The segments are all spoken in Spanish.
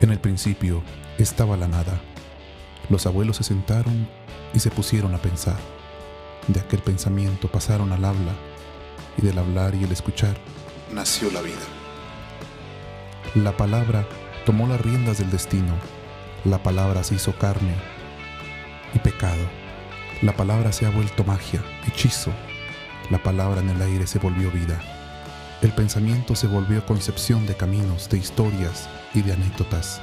En el principio estaba la nada. Los abuelos se sentaron y se pusieron a pensar. De aquel pensamiento pasaron al habla y del hablar y el escuchar nació la vida. La palabra tomó las riendas del destino. La palabra se hizo carne y pecado. La palabra se ha vuelto magia, hechizo. La palabra en el aire se volvió vida. El pensamiento se volvió concepción de caminos, de historias y de anécdotas.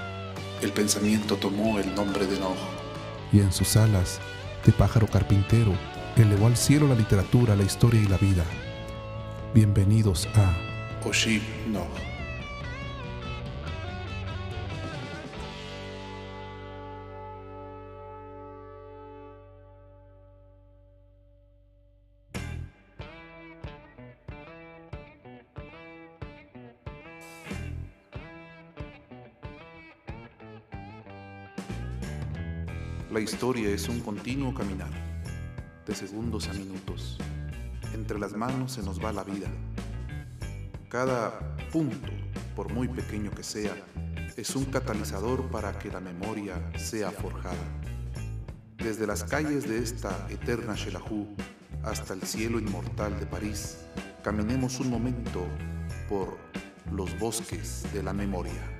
El pensamiento tomó el nombre de Noah y en sus alas de pájaro carpintero elevó al cielo la literatura, la historia y la vida. Bienvenidos a Oshib Noah. La historia es un continuo caminar, de segundos a minutos. Entre las manos se nos va la vida. Cada punto, por muy pequeño que sea, es un catalizador para que la memoria sea forjada. Desde las calles de esta eterna Shelahu hasta el cielo inmortal de París, caminemos un momento por los bosques de la memoria.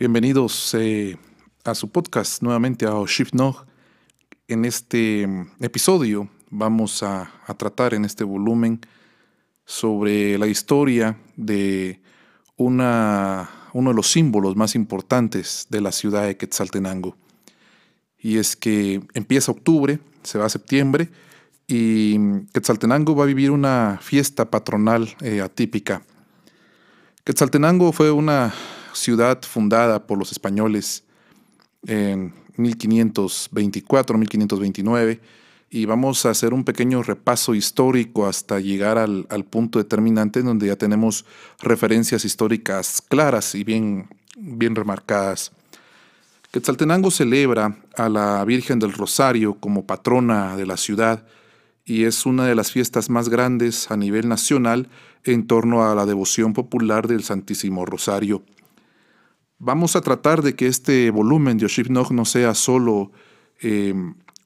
Bienvenidos eh, a su podcast nuevamente a Shift Nog. En este mm, episodio vamos a, tratar en este volumen sobre la historia de una, uno de los símbolos más importantes de la ciudad de Quetzaltenango. Y es que empieza octubre, se va a septiembre y mm, Quetzaltenango va a vivir una fiesta patronal eh, atípica. Quetzaltenango fue una ciudad fundada por los españoles en 1524-1529 y vamos a hacer un pequeño repaso histórico hasta llegar al, punto determinante donde ya tenemos referencias históricas claras y bien, bien remarcadas. Quetzaltenango celebra a la Virgen del Rosario como patrona de la ciudad y es una de las fiestas más grandes a nivel nacional en torno a la devoción popular del Santísimo Rosario. Vamos a tratar de que este volumen de Oshib Nog no sea solo eh,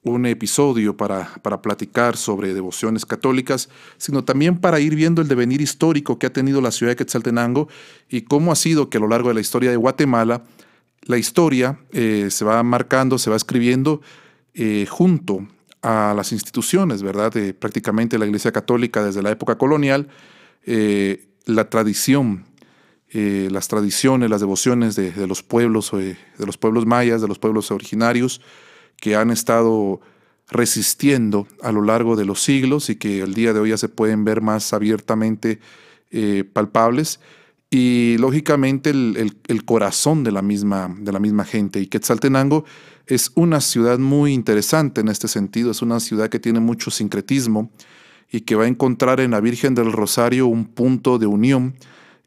un episodio para, para platicar sobre devociones católicas, sino también para ir viendo el devenir histórico que ha tenido la ciudad de Quetzaltenango y cómo ha sido que a lo largo de la historia de Guatemala, la historia eh, se va marcando, se va escribiendo eh, junto a las instituciones, ¿verdad? De prácticamente la Iglesia Católica desde la época colonial, la tradición eh, las tradiciones, las devociones de, los pueblos, eh, de los pueblos mayas, de los pueblos originarios, que han estado resistiendo a lo largo de los siglos y que el día de hoy ya se pueden ver más abiertamente eh, palpables y lógicamente el, corazón de la, misma, de la misma gente. Y Quetzaltenango es una ciudad muy interesante en este sentido, es una ciudad que tiene mucho sincretismo y que va a encontrar en la Virgen del Rosario un punto de unión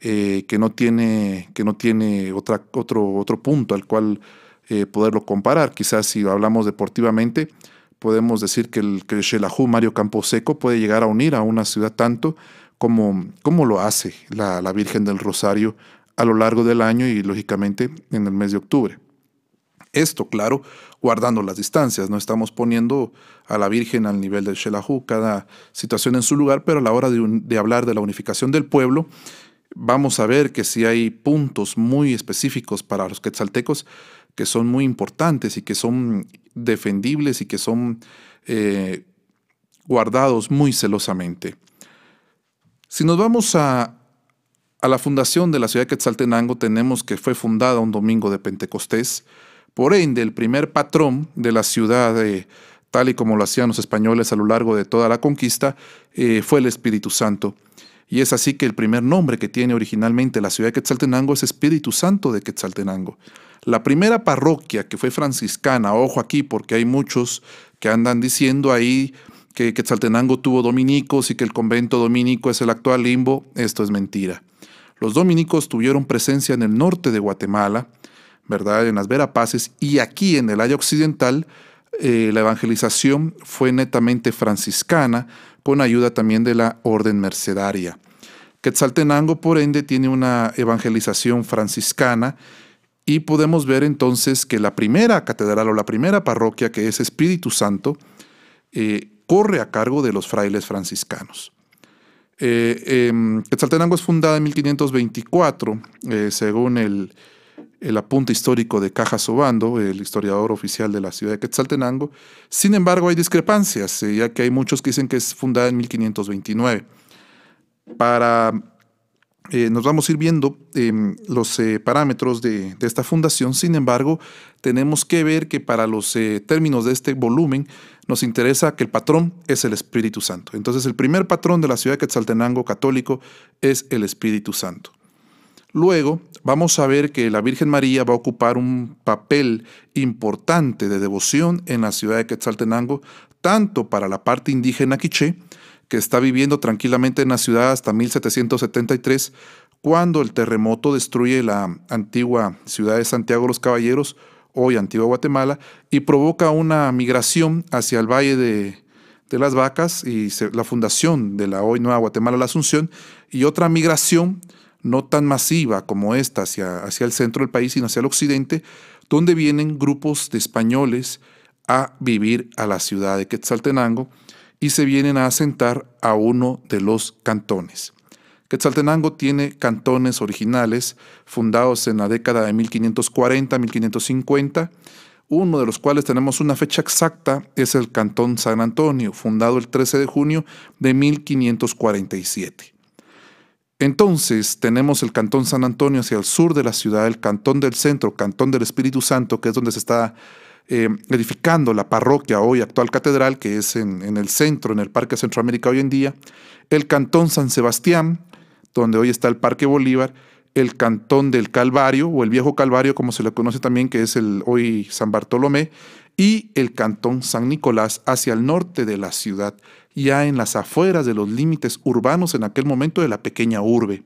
eh, que no tiene, que no tiene otra, otro, otro punto al cual eh, poderlo comparar. Quizás si hablamos deportivamente, podemos decir que el, que Mario Camposeco puede llegar a unir a una ciudad tanto como, como lo hace la, Virgen del Rosario a lo largo del año y lógicamente en el mes de octubre. Esto, claro, guardando las distancias, no estamos poniendo a la Virgen al nivel del Shelahu, cada situación en su lugar, pero a la hora de hablar de la unificación del pueblo, vamos a ver que si hay puntos muy específicos para los quetzaltecos que son muy importantes y que son defendibles y que son eh, guardados muy celosamente. Si nos vamos a, a la fundación de la ciudad de Quetzaltenango, tenemos que fue fundada un domingo de Pentecostés. Por ende, el primer patrón de la ciudad, eh, tal y como lo hacían los españoles a lo largo de toda la conquista, eh, fue el Espíritu Santo. Y es así que el primer nombre que tiene originalmente la ciudad de Quetzaltenango es Espíritu Santo de Quetzaltenango. La primera parroquia que fue franciscana, ojo aquí porque hay muchos que andan diciendo ahí que Quetzaltenango tuvo dominicos y que el convento dominico es el actual limbo, esto es mentira. Los dominicos tuvieron presencia en el norte de Guatemala, ¿verdad? En las Verapaces y aquí en el área occidental eh, la evangelización fue netamente franciscana, con ayuda también de la orden mercedaria. Quetzaltenango, por ende, tiene una evangelización franciscana y podemos ver entonces que la primera catedral o la primera parroquia, que es Espíritu Santo, eh, corre a cargo de los frailes franciscanos. Eh, em, Quetzaltenango es fundada en 1524, eh, según el, el, apunte histórico de Cajas Obando, el historiador oficial de la ciudad de Quetzaltenango. Sin embargo, hay discrepancias, ya que hay muchos que dicen que es fundada en 1529 para eh, nos vamos a ir viendo em, los eh, parámetros de, esta fundación. Sin embargo, tenemos que ver que para los eh, términos de este volumen nos interesa que el patrón es el Espíritu Santo. Entonces, el primer patrón de la ciudad de Quetzaltenango católico es el Espíritu Santo. Luego, vamos a ver que la Virgen María va a ocupar un papel importante de devoción en la ciudad de Quetzaltenango, tanto para la parte indígena quiché, que está viviendo tranquilamente en la ciudad hasta 1773, cuando el terremoto destruye la antigua ciudad de Santiago de los Caballeros, hoy Antigua Guatemala, y provoca una migración hacia el Valle de, las Vacas y la fundación de la hoy Nueva Guatemala, la Asunción, y otra migración no tan masiva como esta hacia, hacia el centro del país, sino hacia el occidente, donde vienen grupos de españoles a vivir a la ciudad de Quetzaltenango, y se vienen a asentar a uno de los cantones. Quetzaltenango tiene cantones originales fundados en la década de 1540-1550, uno de los cuales tenemos una fecha exacta, es el Cantón San Antonio, fundado el 13 de junio de 1547. Entonces tenemos el Cantón San Antonio hacia el sur de la ciudad, el Cantón del Centro, Cantón del Espíritu Santo, que es donde se está eh, edificando la parroquia hoy actual catedral, que es en, el centro, en el Parque Centroamérica hoy en día, el Cantón San Sebastián, donde hoy está el Parque Bolívar, el Cantón del Calvario, o el Viejo Calvario, como se le conoce también, que es hoy San Bartolomé, y el Cantón San Nicolás hacia el norte de la ciudad, ya en las afueras de los límites urbanos en aquel momento de la pequeña urbe.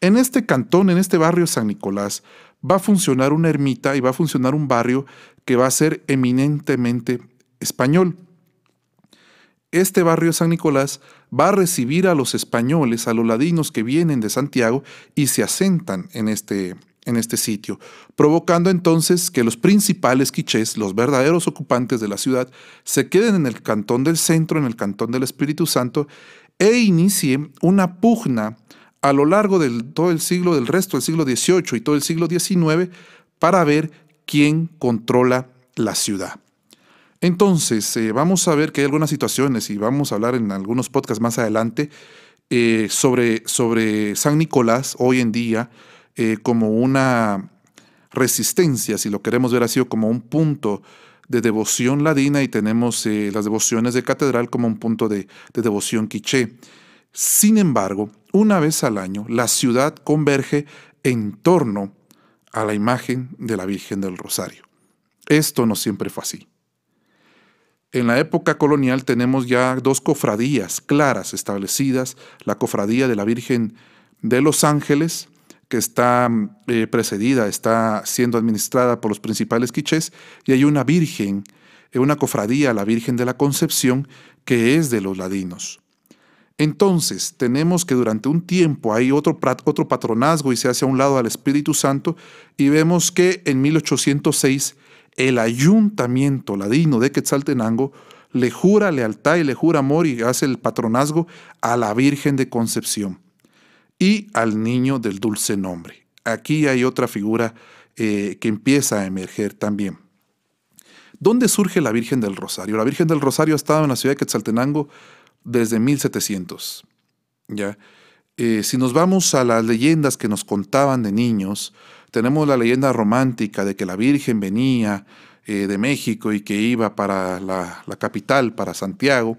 En este cantón, en este barrio San Nicolás, va a funcionar una ermita y va a funcionar un barrio que va a ser eminentemente español. Este barrio San Nicolás va a recibir a los españoles, a los ladinos que vienen de Santiago y se asentan en este, en este sitio, provocando entonces que los principales quichés, los verdaderos ocupantes de la ciudad, se queden en el cantón del centro, en el cantón del Espíritu Santo, e inicie una pugna a lo largo de todo el siglo, del resto del siglo XVIII y todo el siglo XIX, para ver quién controla la ciudad. Entonces, eh, vamos a ver que hay algunas situaciones y vamos a hablar en algunos podcasts más adelante eh, sobre, sobre San Nicolás hoy en día eh, como una resistencia, si lo queremos ver así, como un punto de devoción ladina y tenemos las devociones de catedral como un punto de, de devoción quiché. Sin embargo, una vez al año, la ciudad converge en torno a la imagen de la Virgen del Rosario. Esto no siempre fue así. En la época colonial tenemos ya dos cofradías claras establecidas, la cofradía de la Virgen de los Ángeles, que está eh, precedida, está siendo administrada por los principales quichés, y hay una Virgen, eh, una cofradía, la Virgen de la Concepción, que es de los ladinos. Entonces, tenemos que durante un tiempo hay otro, otro patronazgo y se hace a un lado al Espíritu Santo y vemos que en 1806 el ayuntamiento ladino de Quetzaltenango le jura lealtad y le jura amor y hace el patronazgo a la Virgen de Concepción y al niño del dulce nombre. Aquí hay otra figura eh, que empieza a emerger también. ¿Dónde surge la Virgen del Rosario? La Virgen del Rosario ha estado en la ciudad de Quetzaltenango desde 1700. ¿ya? Eh, si nos vamos a las leyendas que nos contaban de niños, tenemos la leyenda romántica de que la Virgen venía eh, de México y que iba para la, capital, para Santiago,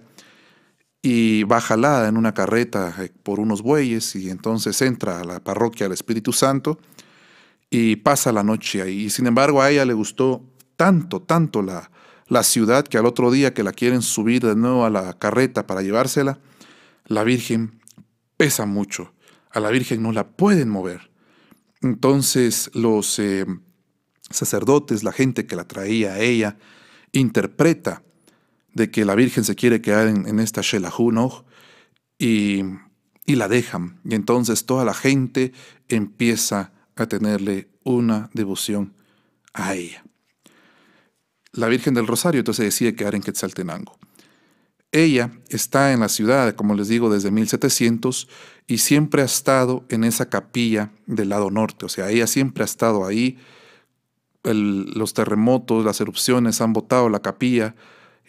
y va en una carreta eh, por unos bueyes y entonces entra a la parroquia del Espíritu Santo y pasa la noche ahí. Y sin embargo a ella le gustó tanto, tanto la, la ciudad que al otro día que la quieren subir de nuevo a la carreta para llevársela, la Virgen pesa mucho. a la Virgen no la pueden mover. Entonces los eh, sacerdotes, la gente que la traía a ella, interpreta de que la Virgen se quiere quedar en, esta Shelahu y, y la dejan. Y entonces toda la gente empieza a tenerle una devoción a ella. La Virgen del Rosario entonces decide quedar en Quetzaltenango. Ella está en la ciudad, como les digo, desde 1700 y siempre ha estado en esa capilla del lado norte. O sea, ella siempre ha estado ahí. los terremotos, las erupciones han botado la capilla,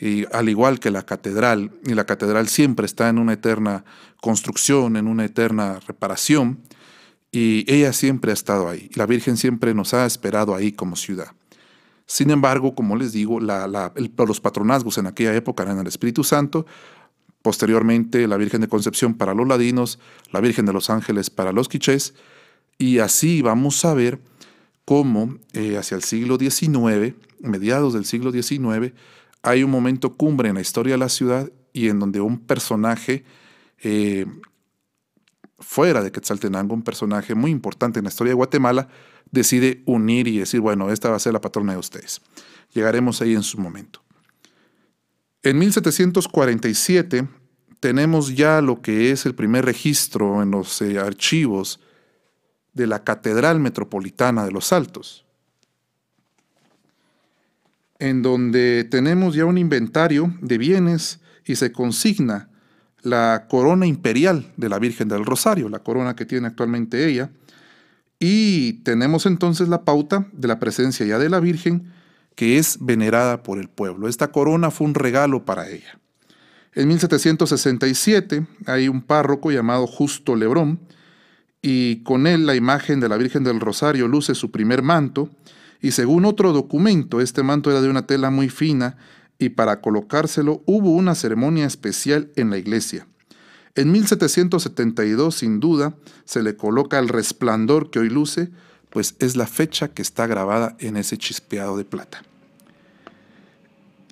y, al igual que la catedral. Y la catedral siempre está en una eterna construcción, en una eterna reparación. Y ella siempre ha estado ahí. La Virgen siempre nos ha esperado ahí como ciudad. Sin embargo, como les digo, los patronazgos en aquella época eran el Espíritu Santo, posteriormente la Virgen de Concepción para los ladinos, la Virgen de los Ángeles para los quichés, y así vamos a ver cómo eh, hacia el siglo XIX, mediados del siglo XIX, hay un momento cumbre en la historia de la ciudad y en donde un personaje eh, fuera de Quetzaltenango, un personaje muy importante en la historia de Guatemala, decide unir y decir, bueno, esta va a ser la patrona de ustedes. Llegaremos ahí en su momento. En 1747 tenemos ya lo que es el primer registro en los eh, archivos de la Catedral Metropolitana de los Altos, en donde tenemos ya un inventario de bienes y se consigna la corona imperial de la Virgen del Rosario, la corona que tiene actualmente ella, y tenemos entonces la pauta de la presencia ya de la Virgen, que es venerada por el pueblo. Esta corona fue un regalo para ella. En 1767 hay un párroco llamado Justo Lebrón, y con él la imagen de la Virgen del Rosario luce su primer manto, y según otro documento, este manto era de una tela muy fina, y para colocárselo hubo una ceremonia especial en la iglesia. En 1772, sin duda, se le coloca el resplandor que hoy luce, pues es la fecha que está grabada en ese chispeado de plata.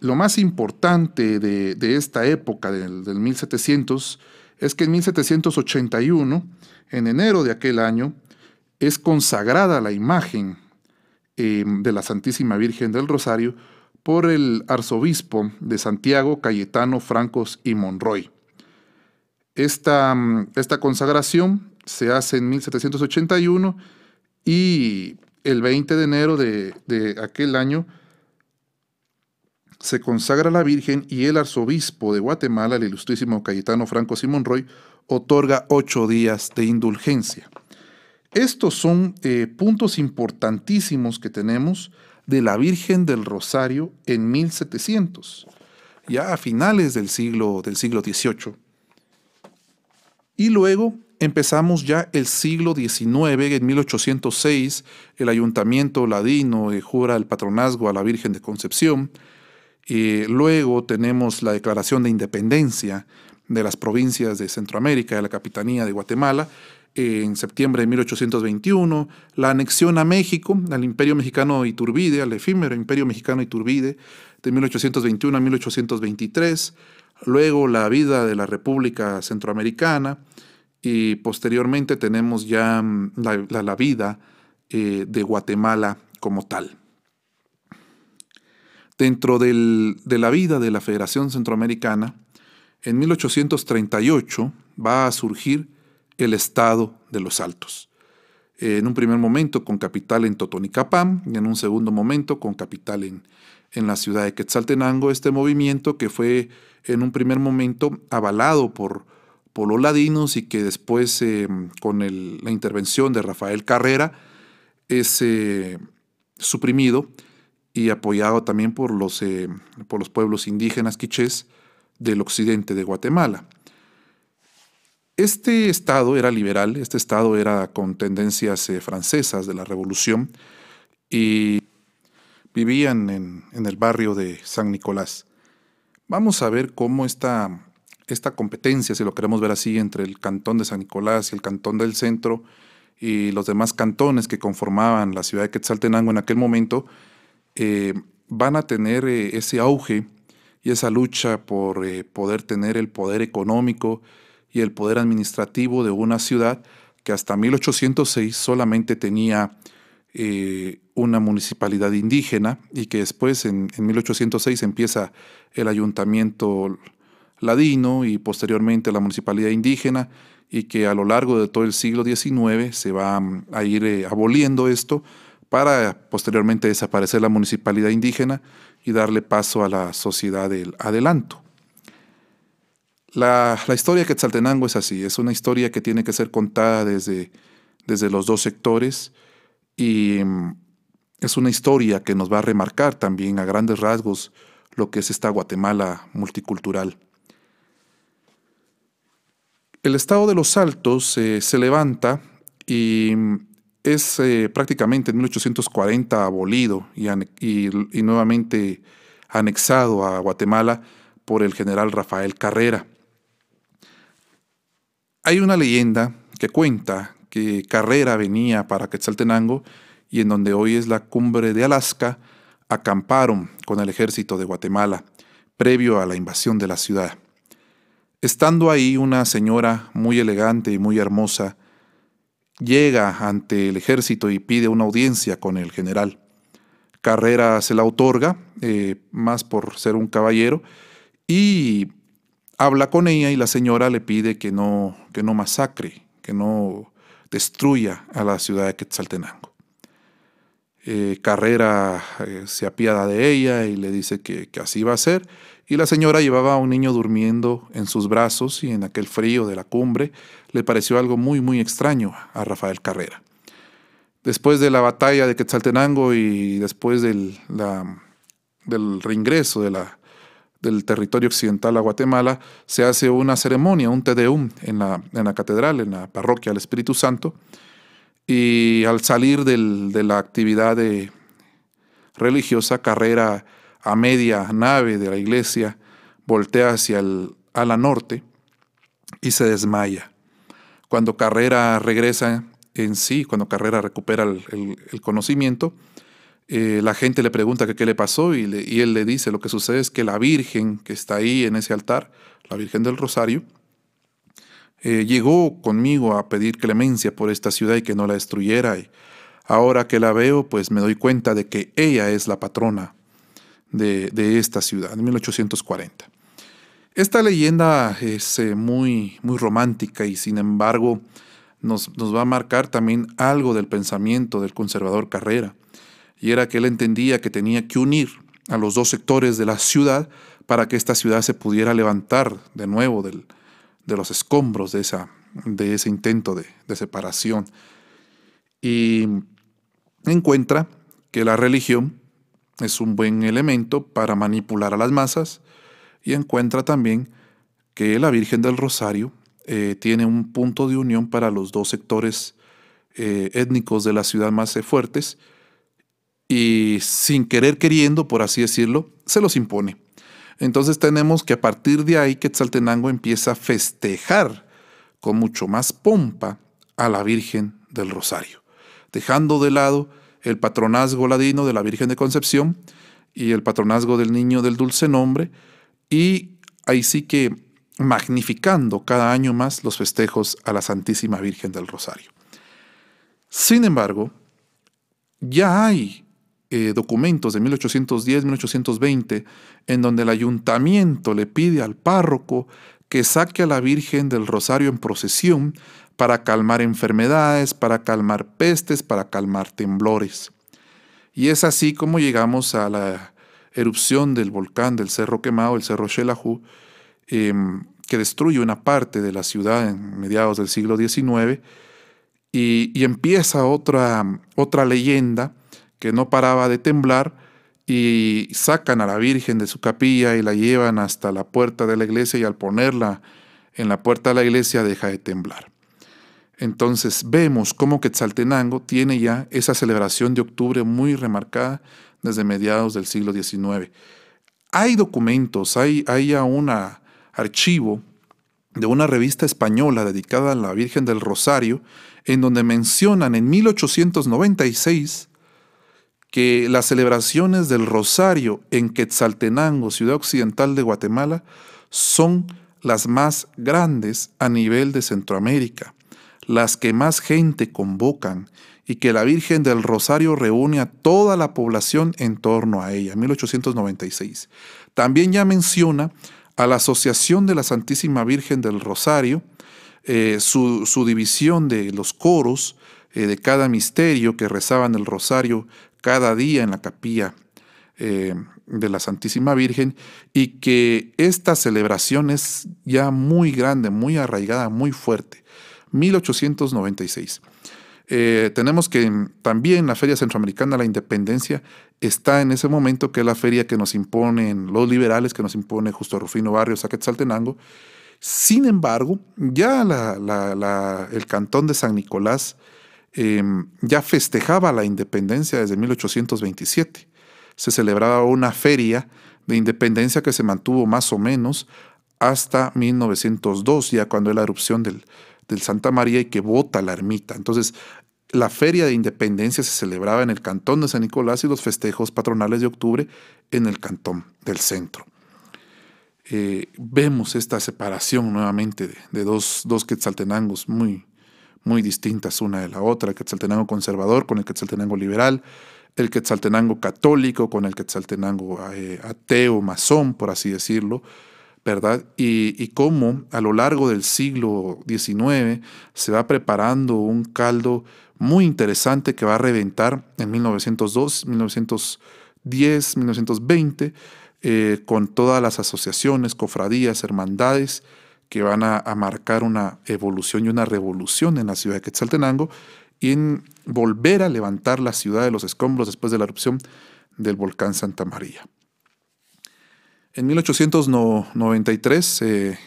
Lo más importante de, esta época, del, 1700, es que en 1781, en enero de aquel año, es consagrada la imagen eh, de la Santísima Virgen del Rosario por el arzobispo de Santiago, Cayetano Francos y Monroy. Esta, mm, esta consagración se hace en 1781 y el 20 de enero de, aquel año se consagra la Virgen y el arzobispo de Guatemala, el ilustrísimo Cayetano Franco Simón Roy, otorga ocho días de indulgencia. Estos son eh, puntos importantísimos que tenemos de la Virgen del Rosario en 1700, ya a finales del siglo, del siglo XVIII. Y luego empezamos ya el siglo XIX, en 1806, el ayuntamiento ladino eh, jura el patronazgo a la Virgen de Concepción. y luego tenemos la declaración de independencia de las provincias de Centroamérica, de la Capitanía de Guatemala, en septiembre de 1821, la anexión a México, al Imperio Mexicano Iturbide, al efímero Imperio Mexicano Iturbide, de 1821 a 1823, luego la vida de la República Centroamericana y posteriormente tenemos ya mm, la, vida eh, de Guatemala como tal. Dentro de la vida de la Federación Centroamericana, en 1838 va a surgir el Estado de los Altos. En un primer momento con capital en Totonicapán y en un segundo momento con capital en, en la ciudad de Quetzaltenango, este movimiento que fue en un primer momento avalado por, por los ladinos y que después eh, con la intervención de Rafael Carrera es eh, suprimido y apoyado también por los, eh, por los pueblos indígenas quichés del occidente de Guatemala. Este estado era liberal, este estado era con tendencias francesas de la revolución y vivían en, el barrio de San Nicolás. Vamos a ver cómo esta, esta competencia, si lo queremos ver así, entre el cantón de San Nicolás y el cantón del centro y los demás cantones que conformaban la ciudad de Quetzaltenango en aquel momento, eh, van a tener eh, ese auge y esa lucha por eh, poder tener el poder económico y el poder administrativo de una ciudad que hasta 1806 solamente tenía eh, una municipalidad indígena y que después en, 1806 empieza el ayuntamiento ladino y posteriormente la municipalidad indígena y que a lo largo de todo el siglo XIX se va mm, a ir eh, aboliendo esto para posteriormente desaparecer la municipalidad indígena y darle paso a la sociedad del adelanto. La, historia de Quetzaltenango es así, es una historia que tiene que ser contada desde, desde los dos sectores y mm, es una historia que nos va a remarcar también a grandes rasgos lo que es esta Guatemala multicultural. El estado de los Altos eh, se levanta y mm, es eh, prácticamente en 1840 abolido y, y nuevamente anexado a Guatemala por el general Rafael Carrera. Hay una leyenda que cuenta que Carrera venía para Quetzaltenango y en donde hoy es la cumbre de Alaska, acamparon con el ejército de Guatemala previo a la invasión de la ciudad. Estando ahí una señora muy elegante y muy hermosa, llega ante el ejército y pide una audiencia con el general. Carrera se la otorga, eh, más por ser un caballero, y habla con ella y la señora le pide que no, que no masacre, que no destruya a la ciudad de Quetzaltenango. Eh, Carrera eh, se apiada de ella y le dice que, así va a ser. Y la señora llevaba a un niño durmiendo en sus brazos y en aquel frío de la cumbre le pareció algo muy, muy extraño a Rafael Carrera. Después de la batalla de Quetzaltenango y después del, del reingreso de la, del territorio occidental a Guatemala, se hace una ceremonia, un Tedeum en la, en la catedral, en la parroquia del Espíritu Santo, y al salir de la actividad religiosa, carrera a media nave de la iglesia, voltea hacia el norte y se desmaya. Cuando Carrera regresa en sí, cuando Carrera recupera el conocimiento, eh, la gente le pregunta qué le pasó y, él le dice, lo que sucede es que la Virgen que está ahí en ese altar, la Virgen del Rosario, eh, llegó conmigo a pedir clemencia por esta ciudad y que no la destruyera. Y ahora que la veo, pues me doy cuenta de que ella es la patrona de, esta ciudad, en 1840. Esta leyenda es eh, muy, muy romántica y sin embargo nos, nos va a marcar también algo del pensamiento del conservador Carrera y era que él entendía que tenía que unir a los dos sectores de la ciudad para que esta ciudad se pudiera levantar de nuevo de los escombros de, esa, de ese intento de, de separación. Y encuentra que la religión es un buen elemento para manipular a las masas y encuentra también que la Virgen del Rosario eh, tiene un punto de unión para los dos sectores eh, étnicos de la ciudad más fuertes y sin querer queriendo, por así decirlo, se los impone. Entonces tenemos que a partir de ahí Quetzaltenango empieza a festejar con mucho más pompa a la Virgen del Rosario, dejando de lado el patronazgo ladino de la Virgen de Concepción y el patronazgo del Niño del Dulce Nombre, y ahí sí que magnificando cada año más los festejos a la Santísima Virgen del Rosario. Sin embargo, ya hay eh, documentos de 1810-1820 en donde el ayuntamiento le pide al párroco que saque a la Virgen del Rosario en procesión para calmar enfermedades, para calmar pestes, para calmar temblores. Y es así como llegamos a la erupción del volcán del Cerro Quemado, el Cerro Xelajú, em, que destruye una parte de la ciudad en mediados del siglo XIX, y, y empieza otra, otra leyenda que no paraba de temblar y sacan a la Virgen de su capilla y la llevan hasta la puerta de la iglesia y al ponerla en la puerta de la iglesia deja de temblar. Entonces vemos cómo Quetzaltenango tiene ya esa celebración de octubre muy remarcada desde mediados del siglo XIX. Hay documentos, hay, hay un archivo de una revista española dedicada a la Virgen del Rosario, en donde mencionan en 1896 que las celebraciones del Rosario en Quetzaltenango, ciudad occidental de Guatemala, son las más grandes a nivel de Centroamérica. las que más gente convocan y que la Virgen del Rosario reúne a toda la población en torno a ella, 1896. También ya menciona a la Asociación de la Santísima Virgen del Rosario, eh, su, división de los coros eh, de cada misterio que rezaban el Rosario cada día en la capilla eh, de la Santísima Virgen y que esta celebración es ya muy grande, muy arraigada, muy fuerte. 1896. Eh, tenemos que también la Feria Centroamericana de la Independencia está en ese momento que es la feria que nos imponen los liberales, que nos impone Justo Rufino Barrios a Quetzaltenango. Sin embargo, ya el cantón de San Nicolás em, ya festejaba la independencia desde 1827 se celebraba una feria de independencia que se mantuvo más o menos hasta 1902, ya cuando es la erupción del, Santa María y que vota la ermita. Entonces, la feria de independencia se celebraba en el cantón de San Nicolás y los festejos patronales de octubre en el cantón del centro. Eh, vemos esta separación nuevamente de, dos, dos, quetzaltenangos muy, muy distintas una de la otra, el quetzaltenango conservador con el quetzaltenango liberal, el Quetzaltenango católico con el Quetzaltenango eh, ateo, masón, por así decirlo, ¿verdad? Y, cómo a lo largo del siglo XIX se va preparando un caldo muy interesante que va a reventar en 1902, 1910, 1920, con todas las asociaciones, cofradías, hermandades que van a, marcar una evolución y una revolución en la ciudad de Quetzaltenango y en volver a levantar la ciudad de los escombros después de la erupción del volcán Santa María. En 1893 eh,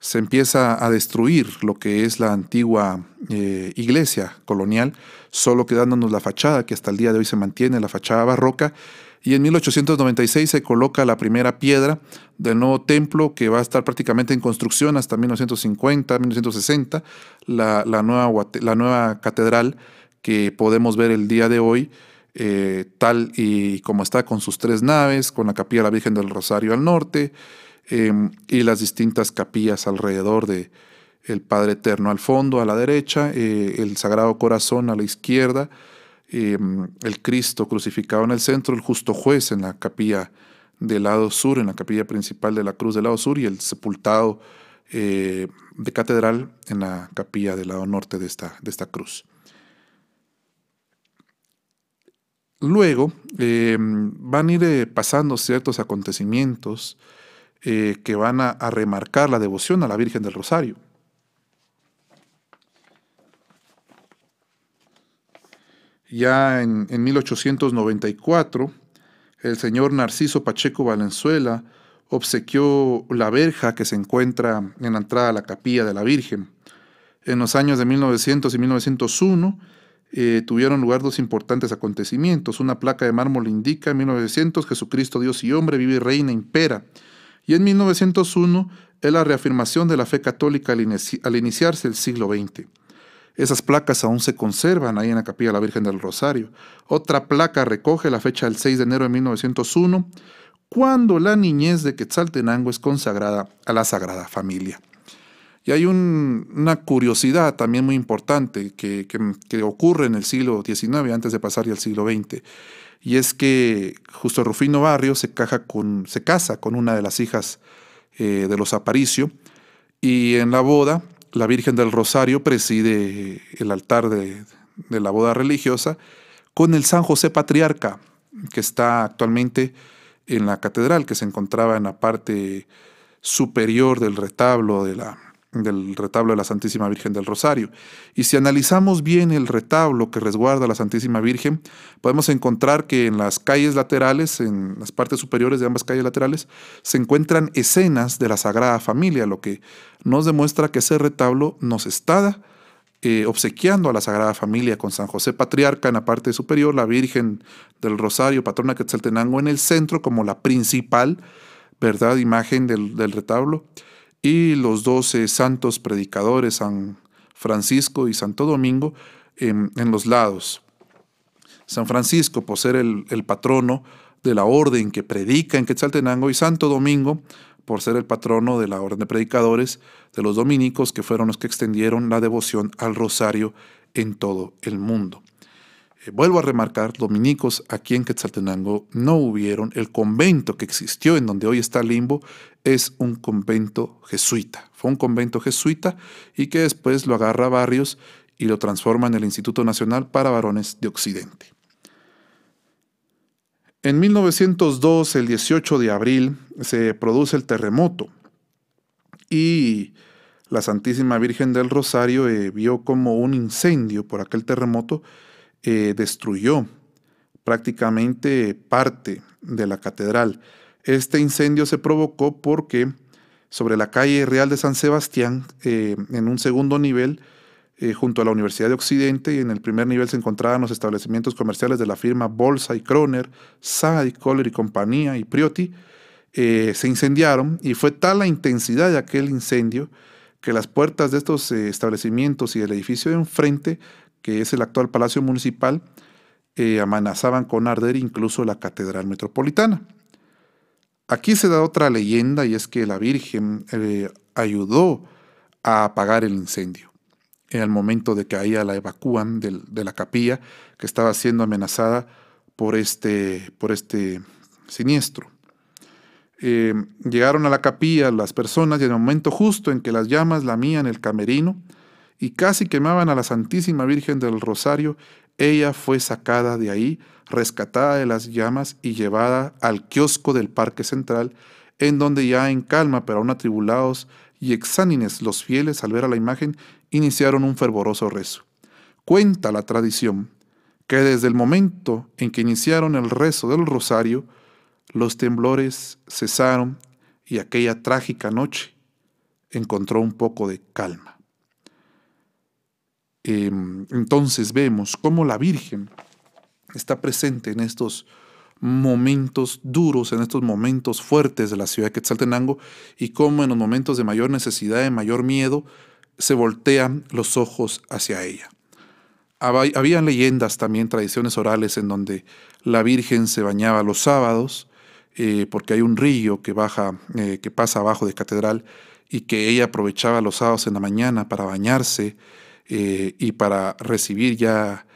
se empieza a destruir lo que es la antigua eh, iglesia colonial, solo quedándonos la fachada que hasta el día de hoy se mantiene, la fachada barroca, y en 1896 se coloca la primera piedra del nuevo templo que va a estar prácticamente en construcción hasta 1950, 1960, la, nueva, la nueva catedral que podemos ver el día de hoy, eh, tal y como está con sus tres naves, con la capilla de la Virgen del Rosario al norte em, y las distintas capillas alrededor de el Padre Eterno al fondo, a la derecha, eh, el Sagrado Corazón a la izquierda, Em, el Cristo crucificado en el centro, el justo juez en la capilla del lado sur, en la capilla principal de la cruz del lado sur, y el sepultado eh, de catedral en la capilla del lado norte de esta, de esta cruz. Luego em, van a ir eh, pasando ciertos acontecimientos eh, que van a remarcar la devoción a la Virgen del Rosario. Ya en, 1894, el señor Narciso Pacheco Valenzuela obsequió la verja que se encuentra en la entrada a la capilla de la Virgen. En los años de 1900 y 1901 eh, tuvieron lugar dos importantes acontecimientos. Una placa de mármol indica en 1900 Jesucristo Dios y hombre vive, reina, impera. Y en 1901 es la reafirmación de la fe católica al iniciarse el siglo XX. Esas placas aún se conservan ahí en la capilla de la Virgen del Rosario. Otra placa recoge la fecha del 6 de enero de 1901, cuando la niñez de Quetzaltenango es consagrada a la Sagrada Familia. Y hay una curiosidad también muy importante que, ocurre en el siglo XIX, antes de pasar ya al siglo XX, y es que justo Rufino Barrio se, casa con una de las hijas eh, de los Aparicio, y en la boda la Virgen del Rosario preside el altar de, la boda religiosa con el San José Patriarca, que está actualmente en la catedral, que se encontraba en la parte superior del retablo de la, del retablo de la Santísima Virgen del Rosario. Y si analizamos bien el retablo que resguarda la Santísima Virgen, podemos encontrar que en las calles laterales, en las partes superiores de ambas calles laterales, se encuentran escenas de la Sagrada Familia, lo que nos demuestra que ese retablo nos está eh, obsequiando a la Sagrada Familia con San José Patriarca en la parte superior, la Virgen del Rosario, patrona Quetzaltenango en el centro como la principal, ¿verdad?, imagen del, del retablo y los doce santos predicadores, San Francisco y Santo Domingo, en, los lados. San Francisco, por ser el, patrono de la orden que predica en Quetzaltenango, y Santo Domingo, por ser el patrono de la orden de predicadores de los dominicos, que fueron los que extendieron la devoción al rosario en todo el mundo. Eh, vuelvo a remarcar, dominicos aquí en Quetzaltenango no hubieron. El convento que existió en donde hoy está Limbo es un convento jesuita. Fue un convento jesuita y que después lo agarra Barrios y lo transforma en el Instituto Nacional para Varones de Occidente. En 1902, el 18 de abril, se produce el terremoto y la Santísima Virgen del Rosario eh, vio como un incendio por aquel terremoto eh, destruyó prácticamente parte de la catedral. Este incendio se provocó porque sobre la calle Real de San Sebastián, eh, en un segundo nivel, eh, junto a la Universidad de Occidente, y en el primer nivel se encontraban los establecimientos comerciales de la firma Bolsa y Kroner, Saad, Kohler y compañía y Priotti, se incendiaron y fue tal la intensidad de aquel incendio que las puertas de estos establecimientos y el edificio de enfrente que es el actual Palacio Municipal, eh, amenazaban con arder incluso la Catedral Metropolitana. Aquí se da otra leyenda y es que la Virgen eh, ayudó a apagar el incendio. En el momento de que ahí la evacúan de, la capilla que estaba siendo amenazada por este, por este siniestro. Eh, llegaron a la capilla las personas y en el momento justo en que las llamas lamían el camerino, y casi quemaban a la Santísima Virgen del Rosario, ella fue sacada de ahí, rescatada de las llamas y llevada al kiosco del Parque Central, en donde ya en calma, pero aún atribulados y exánines los fieles al ver a la imagen, iniciaron un fervoroso rezo. Cuenta la tradición que desde el momento en que iniciaron el rezo del rosario, los temblores cesaron y aquella trágica noche encontró un poco de calma. Em, entonces vemos cómo la Virgen está presente en estos momentos duros, en estos momentos fuertes de la ciudad de Quetzaltenango y cómo en los momentos de mayor necesidad, de mayor miedo, se voltean los ojos hacia ella. Habían leyendas también, tradiciones orales en donde la Virgen se bañaba los sábados, eh, porque hay un río que baja, eh, que pasa abajo de catedral, y que ella aprovechaba los sábados en la mañana para bañarse eh, y para recibir ya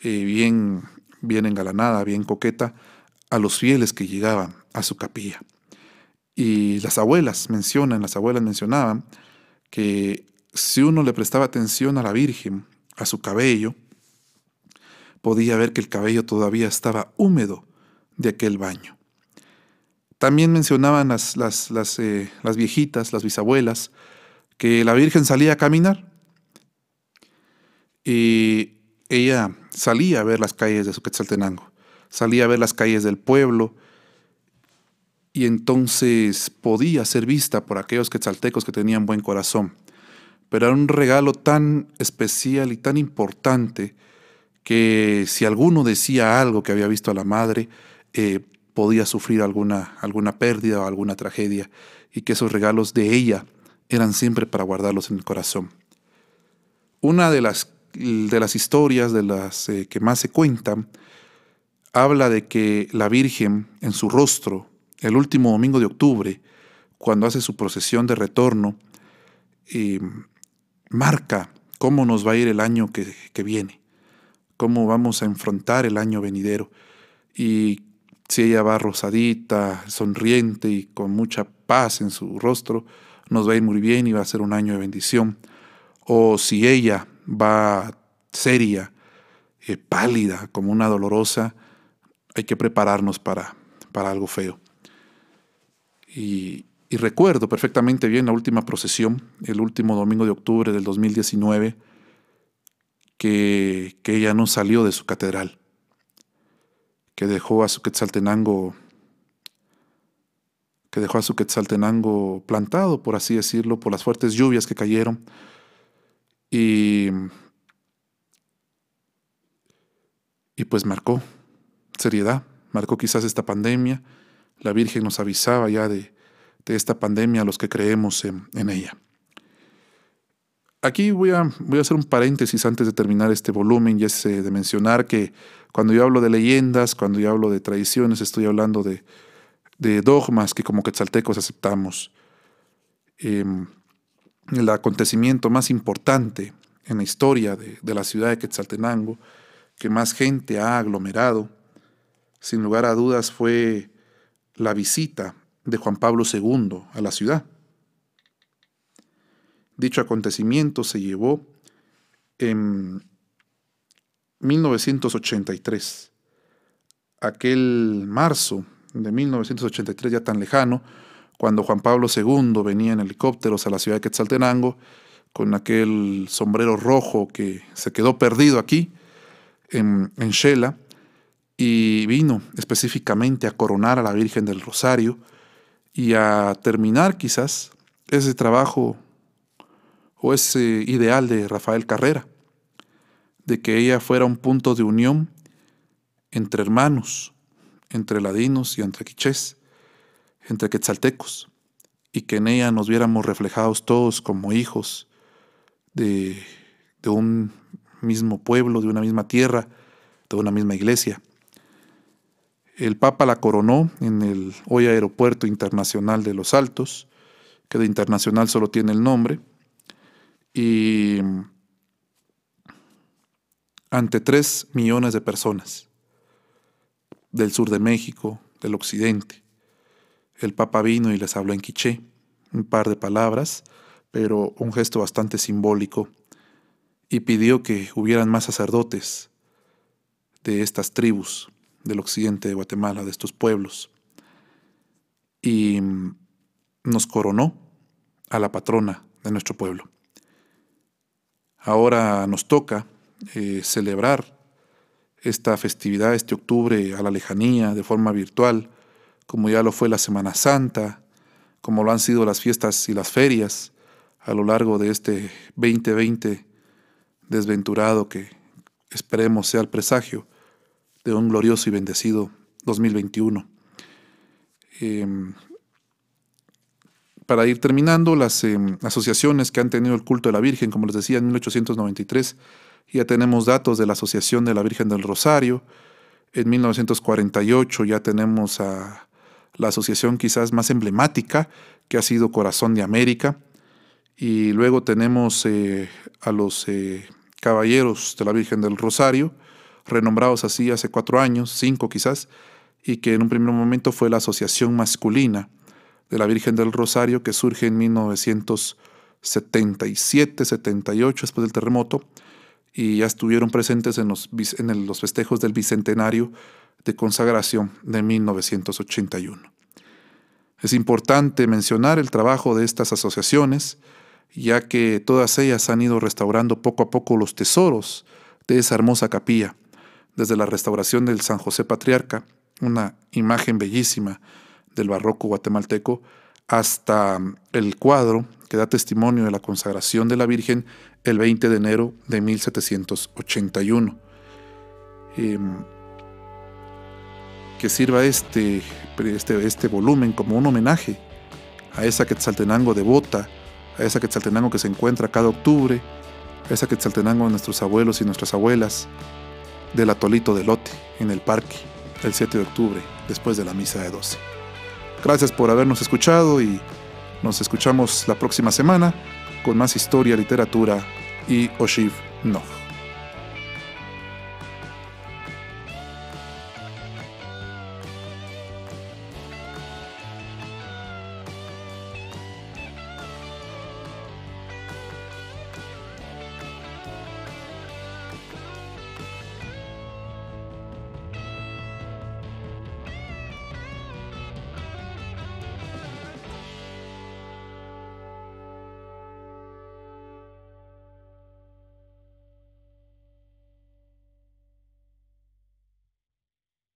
eh, bien, bien engalanada, bien coqueta, a los fieles que llegaban a su capilla. Y las abuelas mencionan, las abuelas mencionaban que si uno le prestaba atención a la Virgen, a su cabello, podía ver que el cabello todavía estaba húmedo de aquel baño. También mencionaban las, las, las, eh, las viejitas, las bisabuelas, que la Virgen salía a caminar y ella salía a ver las calles de su Quetzaltenango, salía a ver las calles del pueblo, y entonces podía ser vista por aquellos quetzaltecos que tenían buen corazón. Pero era un regalo tan especial y tan importante que si alguno decía algo que había visto a la madre, eh, podía sufrir alguna, alguna pérdida o alguna tragedia, y que esos regalos de ella eran siempre para guardarlos en el corazón. Una de las de las historias, de las eh, que más se cuentan, habla de que la Virgen en su rostro, el último domingo de octubre, cuando hace su procesión de retorno, eh, marca cómo nos va a ir el año que, que viene, cómo vamos a enfrentar el año venidero. Y si ella va rosadita, sonriente y con mucha paz en su rostro, nos va a ir muy bien y va a ser un año de bendición. O si ella va seria, eh, pálida, como una dolorosa, hay que prepararnos para, para algo feo. Y, recuerdo perfectamente bien la última procesión, el último domingo de octubre del 2019, que, que ella no salió de su catedral, que dejó a su Quetzaltenango que dejó a su Quetzaltenango plantado, por así decirlo, por las fuertes lluvias que cayeron. Y Y pues marcó seriedad, marcó quizás esta pandemia. La Virgen nos avisaba ya de, esta pandemia a los que creemos en, ella. Aquí voy a, voy a, hacer un paréntesis antes de terminar este volumen y es eh, de mencionar que cuando yo hablo de leyendas, cuando yo hablo de tradiciones, estoy hablando de, de dogmas que como quetzaltecos aceptamos. Em, el acontecimiento más importante en la historia de, la ciudad de Quetzaltenango, que más gente ha aglomerado, sin lugar a dudas fue la visita de Juan Pablo II a la ciudad. Dicho acontecimiento se llevó en 1983. Aquel marzo de 1983, ya tan lejano, cuando Juan Pablo II venía en helicópteros a la ciudad de Quetzaltenango, con aquel sombrero rojo que se quedó perdido aquí, en, en Shela, y vino específicamente a coronar a la Virgen del Rosario y a terminar quizás ese trabajo o ese ideal de Rafael Carrera, de que ella fuera un punto de unión entre hermanos, entre ladinos y entre quichés, entre quetzaltecos, y que en ella nos viéramos reflejados todos como hijos de, de un mismo pueblo, de una misma tierra, de una misma iglesia. El Papa la coronó en el hoy Aeropuerto Internacional de Los Altos, que de internacional solo tiene el nombre, y ante tres millones de personas del sur de México, del occidente. El Papa vino y les habló en quiché, un par de palabras, pero un gesto bastante simbólico, y pidió que hubieran más sacerdotes de estas tribus del occidente de Guatemala, de estos pueblos. Y nos coronó a la patrona de nuestro pueblo. Ahora nos toca eh, celebrar esta festividad, este octubre a la lejanía, de forma virtual, como ya lo fue la Semana Santa, como lo han sido las fiestas y las ferias a lo largo de este 2020 desventurado que esperemos sea el presagio de un glorioso y bendecido 2021. Em, para ir terminando, las em, asociaciones que han tenido el culto de la Virgen, como les decía, en 1893, ya tenemos datos de la Asociación de la Virgen del Rosario. En 1948 ya tenemos a la asociación quizás más emblemática, que ha sido Corazón de América. Y luego tenemos eh, a los eh, Caballeros de la Virgen del Rosario, renombrados así hace cuatro años, cinco quizás, y que en un primer momento fue la Asociación Masculina de la Virgen del Rosario, que surge en 1977, 78, después del terremoto, y ya estuvieron presentes en los, en los festejos del Bicentenario de consagración de 1981. Es importante mencionar el trabajo de estas asociaciones, ya que todas ellas han ido restaurando poco a poco los tesoros de esa hermosa capilla, desde la restauración del San José Patriarca, una imagen bellísima del barroco guatemalteco, hasta el cuadro que da testimonio de la consagración de la Virgen el 20 de enero de 1781. Em, que sirva este, este, este volumen como un homenaje a esa Quetzaltenango devota, a esa Quetzaltenango que se encuentra cada octubre, a esa Quetzaltenango de nuestros abuelos y nuestras abuelas, del atolito de Lote, en el parque, el 7 de octubre, después de la misa de 12. Gracias por habernos escuchado y nos escuchamos la próxima semana con más historia, literatura y Oshiv No.